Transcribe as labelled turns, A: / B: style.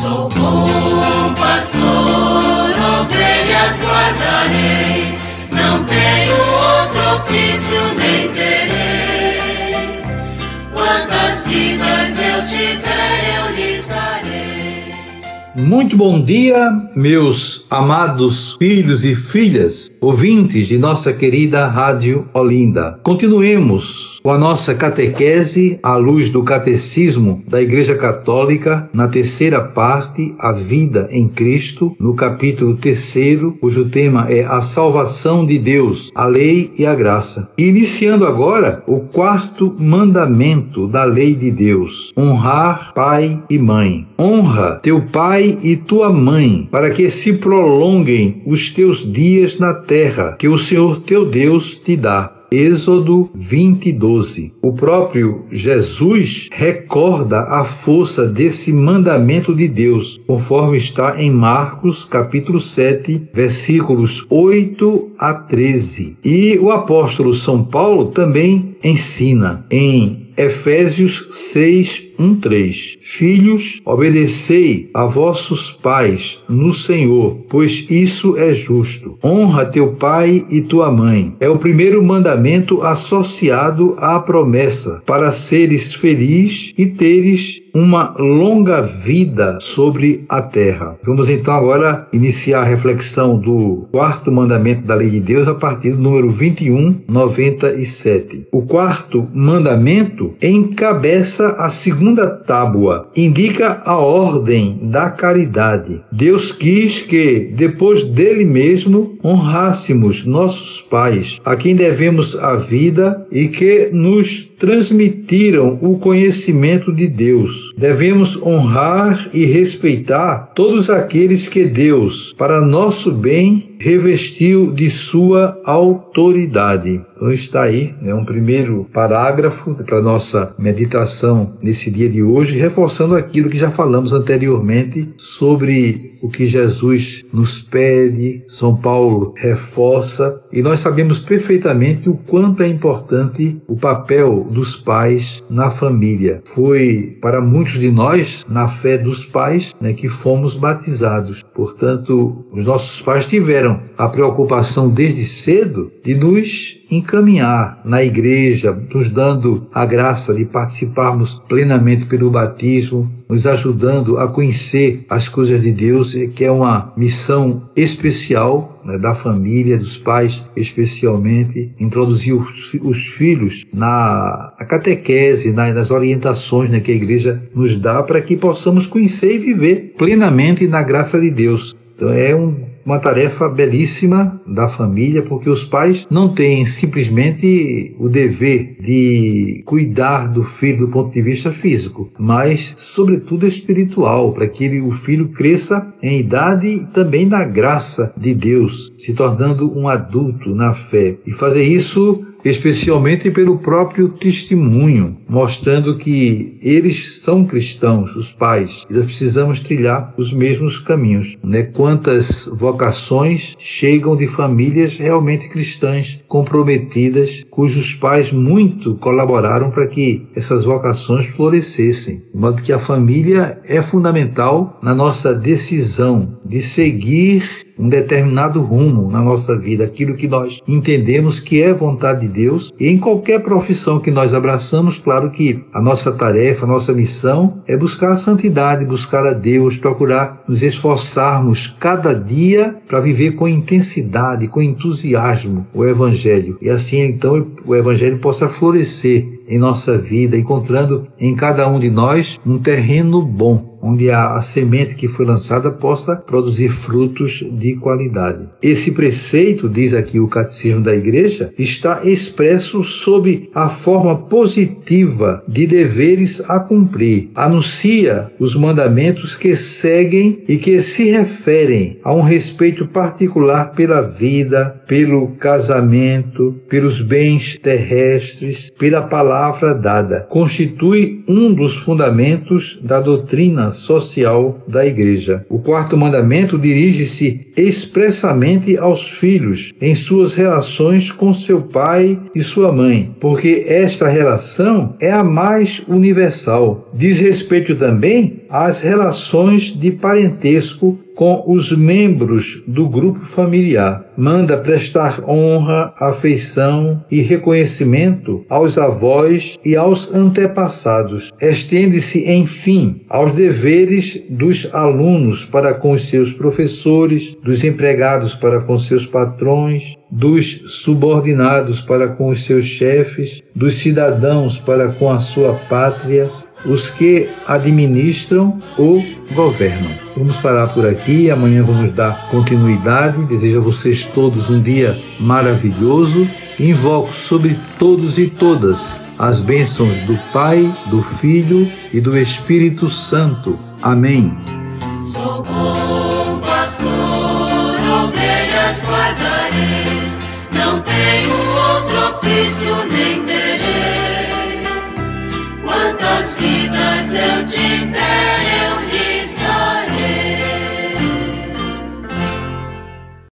A: Sou bom pastor, ovelhas guardarei, não tenho outro ofício nem terei. Quantas vidas eu tiver, eu lhes darei.
B: Muito bom dia, meus amados filhos e filhas, ouvintes de nossa querida Rádio Olinda. Continuemos com a nossa catequese à luz do catecismo da Igreja Católica, na terceira parte, a vida em Cristo, no capítulo terceiro, cujo tema é a salvação de Deus, a lei e a graça. Iniciando agora o quarto mandamento da lei de Deus: honrar pai e mãe. Honra teu pai e tua mãe, para que se prolonguem os teus dias na terra que o Senhor teu Deus te dá. Êxodo 20, 12. O próprio Jesus recorda a força desse mandamento de Deus, conforme está em Marcos, capítulo 7, versículos 8 a 13. E o apóstolo São Paulo também ensina em Efésios 6, 1, 3. Filhos, obedecei a vossos pais no Senhor, pois isso é justo. Honra teu pai e tua mãe. É o primeiro mandamento associado à promessa para seres feliz e teres uma longa vida sobre a terra. Vamos então agora iniciar a reflexão do quarto mandamento da lei de Deus a partir do número 21, 97. O quarto mandamento encabeça a segunda tábua, indica a ordem da caridade. Deus quis que, depois dele mesmo, honrássemos nossos pais, a quem devemos a vida e que nos transmitiram o conhecimento de Deus. Devemos honrar e respeitar todos aqueles que Deus, para nosso bem, revestiu de sua autoridade. Então está aí, né, um primeiro parágrafo para nossa meditação nesse dia de hoje, reforçando aquilo que já falamos anteriormente sobre o que Jesus nos pede, São Paulo reforça, e nós sabemos perfeitamente o quanto é importante o papel dos pais na família. Foi para muitos de nós, na fé dos pais, né, que fomos batizados. Portanto, os nossos pais tiveram a preocupação desde cedo de nos encaminhar na igreja, nos dando a graça de participarmos plenamente pelo batismo, nos ajudando a conhecer as coisas de Deus, que é uma missão especial né, da família, dos pais, especialmente, introduzir os, os filhos na catequese, na, nas orientações né, que a igreja nos dá para que possamos conhecer e viver plenamente na graça de Deus. Então é um uma tarefa belíssima da família, porque os pais não têm simplesmente o dever de cuidar do filho do ponto de vista físico, mas, sobretudo, espiritual, para que ele, o filho cresça em idade e também na graça de Deus, se tornando um adulto na fé. E fazer isso especialmente pelo próprio testemunho, mostrando que eles são cristãos, os pais, e nós precisamos trilhar os mesmos caminhos. Né? Quantas vocações chegam de famílias realmente cristãs, comprometidas, cujos pais muito colaboraram para que essas vocações florescessem. De modo que a família é fundamental na nossa decisão de seguir um determinado rumo na nossa vida, aquilo que nós entendemos que é vontade de Deus. E em qualquer profissão que nós abraçamos, claro que a nossa tarefa, a nossa missão é buscar a santidade, buscar a Deus, procurar nos esforçarmos cada dia para viver com intensidade, com entusiasmo o Evangelho. E assim então o Evangelho possa florescer em nossa vida, encontrando em cada um de nós um terreno bom onde a, semente que foi lançada possa produzir frutos de qualidade. Esse preceito, diz aqui o Catecismo da Igreja, está expresso sob a forma positiva de deveres a cumprir. Anuncia os mandamentos que seguem e que se referem a um respeito particular pela vida, pelo casamento, pelos bens terrestres, pela palavra dada. Constitui um dos fundamentos da doutrina social da igreja. O quarto mandamento dirige-se expressamente aos filhos em suas relações com seu pai e sua mãe, porque esta relação é a mais universal. Diz respeito também as relações de parentesco com os membros do grupo familiar. Manda prestar honra, afeição e reconhecimento aos avós e aos antepassados. Estende-se, enfim, aos deveres dos alunos para com os seus professores, dos empregados para com seus patrões, dos subordinados para com os seus chefes, dos cidadãos para com a sua pátria, os que administram ou governam. Vamos parar por aqui, amanhã vamos dar continuidade. Desejo a vocês todos um dia maravilhoso. Invoco sobre todos e todas as bênçãos do Pai, do Filho e do Espírito Santo. Amém.
A: Sou bom pastor, ovelhas guardarei, não tenho outro ofício